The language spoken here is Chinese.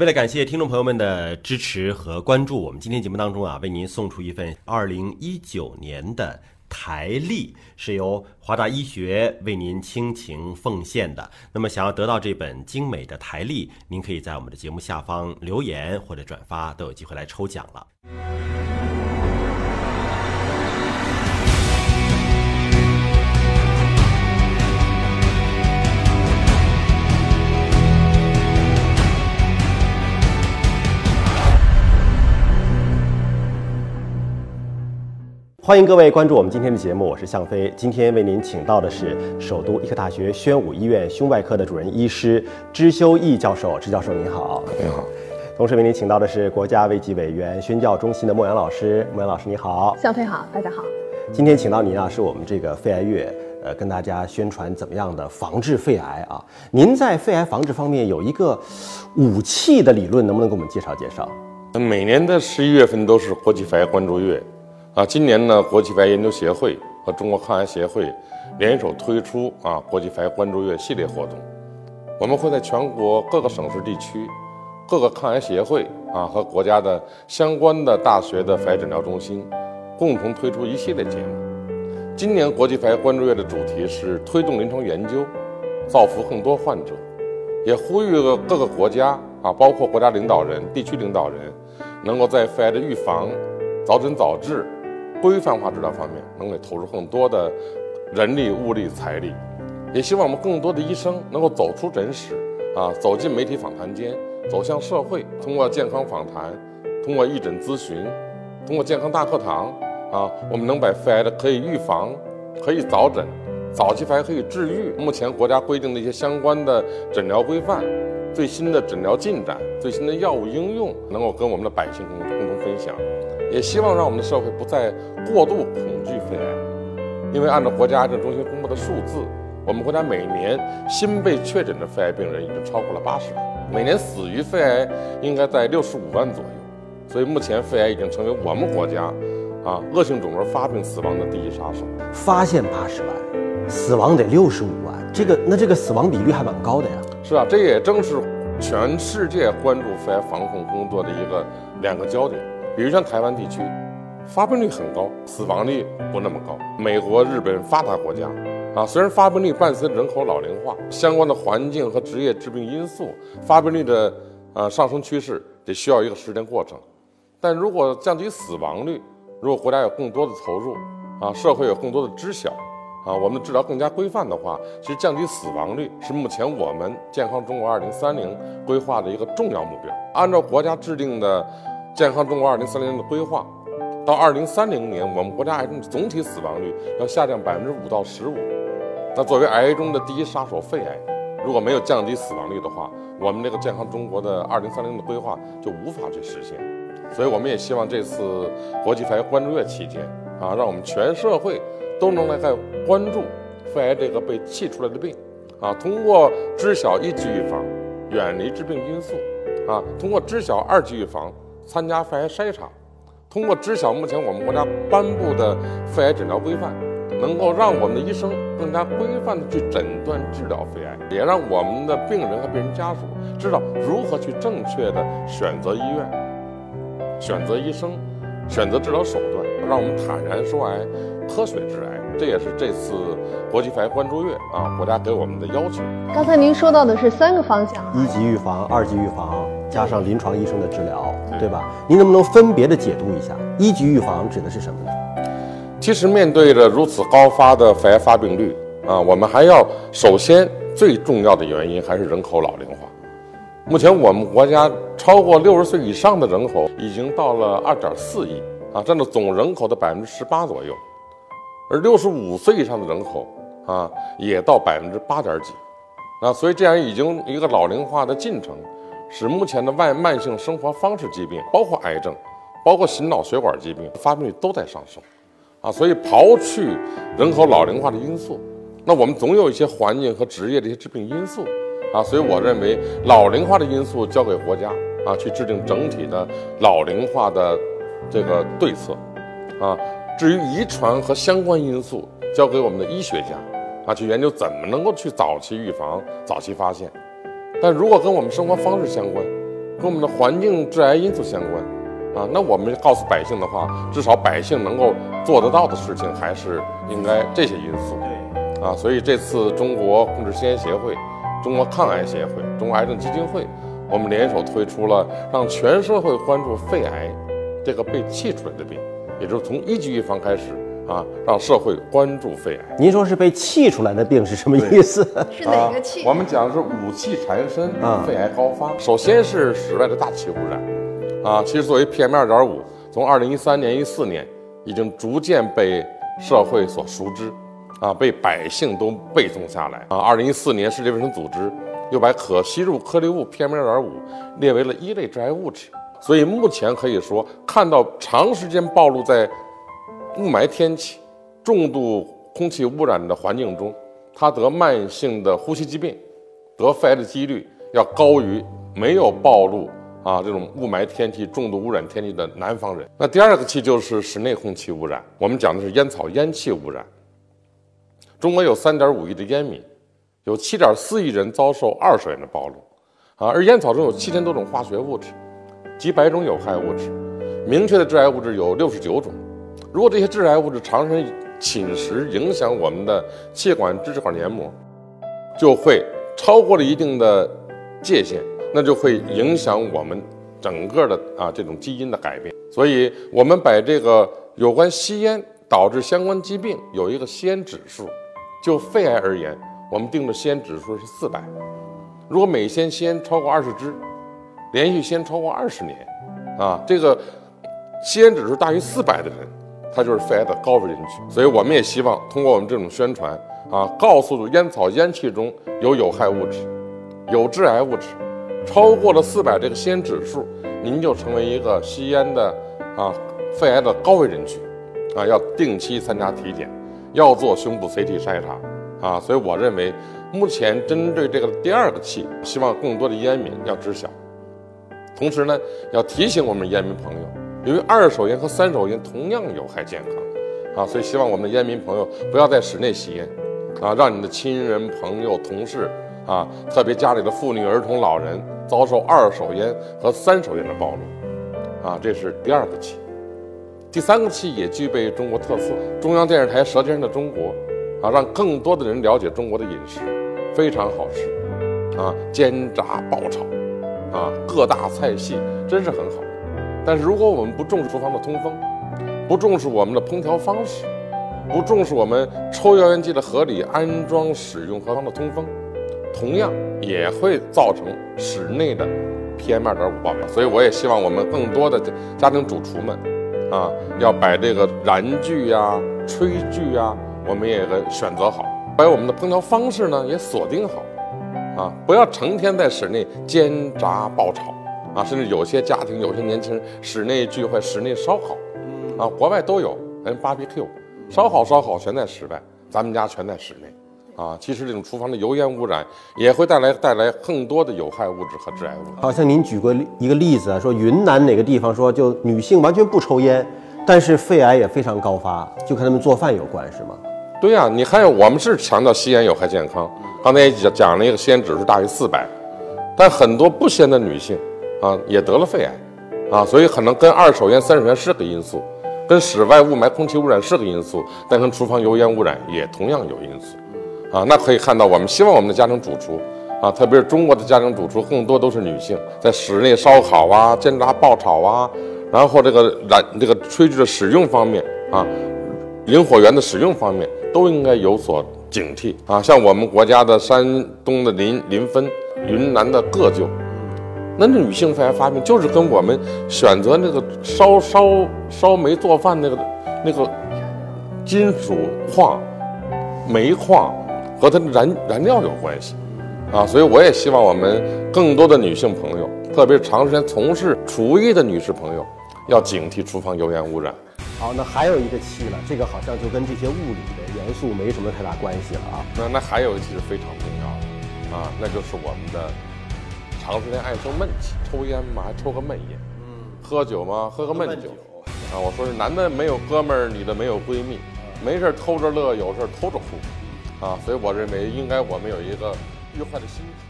为了感谢听众朋友们的支持和关注，我们今天节目当中啊，为您送出一份二零一九年的台历，是由华大医学为您倾情奉献的。那么，想要得到这本精美的台历，您可以在我们的节目下方留言或者转发，都有机会来抽奖了。欢迎各位关注我们今天的节目，我是向飞。今天为您请到的是首都医科大学宣武医院胸外科的主任医师支修义教授，支教授您好。您好。同时为您请到的是国家卫计委员宣教中心的莫阳老师，莫阳老师你好。向飞好，大家好。今天请到您啊，是我们这个肺癌月，呃，跟大家宣传怎么样的防治肺癌啊。您在肺癌防治方面有一个武器的理论，能不能给我们介绍介绍？每年的十一月份都是国际肺癌关注月。啊，今年呢，国际肺癌研究协会和中国抗癌协会联手推出啊国际肺癌关注月系列活动。我们会在全国各个省市地区、各个抗癌协会啊和国家的相关的大学的肺癌诊疗中心，共同推出一系列节目。今年国际肺癌关注月的主题是推动临床研究，造福更多患者，也呼吁了各个国家啊，包括国家领导人、地区领导人，能够在肺癌的预防、早诊早治。规范化治疗方面，能够投入更多的人力、物力、财力，也希望我们更多的医生能够走出诊室，啊，走进媒体访谈间，走向社会，通过健康访谈，通过义诊咨询，通过健康大课堂，啊，我们能把肺癌的可以预防，可以早诊，早期肺癌可以治愈。目前国家规定的一些相关的诊疗规范，最新的诊疗进展，最新的药物应用，能够跟我们的百姓共共同分享。也希望让我们的社会不再过度恐惧肺癌，因为按照国家癌症中心公布的数字，我们国家每年新被确诊的肺癌病人已经超过了八十万，每年死于肺癌应该在六十五万左右，所以目前肺癌已经成为我们国家啊恶性肿瘤发病死亡的第一杀手。发现八十万，死亡得六十五万，这个那这个死亡比率还蛮高的呀。是啊，这也正是全世界关注肺癌防控工作的一个两个焦点。比如像台湾地区，发病率很高，死亡率不那么高。美国、日本发达国家，啊，虽然发病率伴随人口老龄化相关的环境和职业致病因素，发病率的呃上升趋势得需要一个时间过程。但如果降低死亡率，如果国家有更多的投入，啊，社会有更多的知晓，啊，我们的治疗更加规范的话，其实降低死亡率是目前我们健康中国二零三零规划的一个重要目标。按照国家制定的。健康中国二零三零的规划，到二零三零年，我们国家癌症总体死亡率要下降百分之五到十五。那作为癌中的第一杀手肺癌，如果没有降低死亡率的话，我们这个健康中国的二零三零的规划就无法去实现。所以，我们也希望这次国际肺癌关注月期间啊，让我们全社会都能来在关注肺癌这个被气出来的病啊，通过知晓一级预防，远离致病因素啊，通过知晓二级预防。参加肺癌筛查，通过知晓目前我们国家颁布的肺癌诊疗规范，能够让我们的医生更加规范的去诊断治疗肺癌，也让我们的病人和病人家属知道如何去正确的选择医院、选择医生、选择治疗手段，让我们坦然说癌、科学治癌。这也是这次国际肺癌关注月啊，国家给我们的要求。刚才您说到的是三个方向：一级预防、二级预防。加上临床医生的治疗，对吧？您能不能分别的解读一下？一级预防指的是什么呢？其实面对着如此高发的肺癌发病率啊，我们还要首先最重要的原因还是人口老龄化。目前我们国家超过六十岁以上的人口已经到了二点四亿啊，占到总人口的百分之十八左右，而六十五岁以上的人口啊也到百分之八点几啊，所以这样已经一个老龄化的进程。使目前的慢慢性生活方式疾病，包括癌症，包括心脑血管疾病发病率都在上升，啊，所以刨去人口老龄化的因素，那我们总有一些环境和职业的一些致病因素，啊，所以我认为老龄化的因素交给国家啊去制定整体的老龄化的这个对策，啊，至于遗传和相关因素交给我们的医学家啊去研究怎么能够去早期预防、早期发现。但如果跟我们生活方式相关，跟我们的环境致癌因素相关，啊，那我们告诉百姓的话，至少百姓能够做得到的事情，还是应该这些因素。对，啊，所以这次中国控制吸烟协会、中国抗癌协会、中国癌症基金会，我们联手推出了让全社会关注肺癌这个被气出来的病，也就是从一级预防开始啊，让社会关注肺癌。您说是被气出来的病是什么意思？是哪个气？我们讲的是五气缠身啊，肺癌高发。首先是室外的大气污染，啊，其实作为 PM 二点五，从二零一三年、一四年已经逐渐被社会所熟知，啊，被百姓都背诵下来。啊，二零一四年世界卫生组织又把可吸入颗粒物 PM 二点五列为了一类致癌物质。所以目前可以说，看到长时间暴露在雾霾天气、重度空气污染的环境中，他得慢性的呼吸疾病、得肺癌的几率要高于没有暴露啊这种雾霾天气、重度污染天气的南方人。那第二个气就是室内空气污染，我们讲的是烟草烟气污染。中国有三点五亿的烟民，有七点四亿人遭受二手烟的暴露，啊，而烟草中有七千多种化学物质，几百种有害物质，明确的致癌物质有六十九种。如果这些致癌物质长时间侵蚀、影响我们的气管、支气管黏膜，就会超过了一定的界限，那就会影响我们整个的啊这种基因的改变。所以，我们把这个有关吸烟导致相关疾病有一个吸烟指数。就肺癌而言，我们定的吸烟指数是四百。如果每天吸烟超过二十支，连续吸烟超过二十年，啊，这个吸烟指数大于四百的人，他就是肺癌的高危人群。所以我们也希望通过我们这种宣传啊，告诉烟草烟气中有有害物质、有致癌物质，超过了四百这个吸烟指数，您就成为一个吸烟的啊肺癌的高危人群，啊，要定期参加体检。要做胸部 CT 筛查，啊，所以我认为，目前针对这个第二个气，希望更多的烟民要知晓。同时呢，要提醒我们烟民朋友，因为二手烟和三手烟同样有害健康，啊，所以希望我们的烟民朋友不要在室内吸烟，啊，让你的亲人、朋友、同事，啊，特别家里的妇女、儿童、老人遭受二手烟和三手烟的暴露，啊，这是第二个气。第三个气也具备中国特色，中央电视台《舌尖上的中国》，啊，让更多的人了解中国的饮食，非常好吃，啊，煎炸爆炒，啊，各大菜系真是很好。但是如果我们不重视厨房的通风，不重视我们的烹调方式，不重视我们抽油烟机的合理安装、使用和的通风，同样也会造成室内的 PM 二点五爆表。所以我也希望我们更多的家庭主厨们。啊，要把这个燃具呀、炊具呀，我们也给选择好，把我们的烹调方式呢也锁定好，啊，不要成天在室内煎炸爆炒，啊，甚至有些家庭、有些年轻人室内聚会、室内烧烤，啊，国外都有，人，BBQ，烧烤烧烤全在室外，咱们家全在室内。啊，其实这种厨房的油烟污染也会带来带来更多的有害物质和致癌物。好像您举过一个例子啊，说云南哪个地方说就女性完全不抽烟，但是肺癌也非常高发，就跟他们做饭有关是吗？对呀，你看我们是强调吸烟有害健康，刚才也讲讲了一个吸烟指数大于四百，但很多不吸烟的女性啊也得了肺癌，啊，所以可能跟二手烟、三手烟是个因素，跟室外雾霾、空气污染是个因素，但跟厨房油烟污染也同样有因素。啊，那可以看到，我们希望我们的家庭主厨，啊，特别是中国的家庭主厨，更多都是女性，在室内烧烤啊、煎炸爆炒啊，然后这个燃这个炊具的使用方面啊，引火源的使用方面，都应该有所警惕啊。像我们国家的山东的临临汾、云南的个旧，那这女性肺癌发病就是跟我们选择那个烧烧烧煤做饭那个那个金属矿、煤矿。和它的燃燃料有关系，啊，所以我也希望我们更多的女性朋友，特别是长时间从事厨艺的女士朋友，要警惕厨房油烟污染。好，那还有一个气了，这个好像就跟这些物理的元素没什么太大关系了啊。那那还有一气是非常重要的，啊，那就是我们的长时间爱生闷气，抽烟嘛还抽个闷烟，嗯，喝酒嘛喝个闷酒，啊，我说是男的没有哥们儿，女的没有闺蜜，没事偷着乐，有事偷着哭。啊，所以我认为应该我们有一个愉快的心情。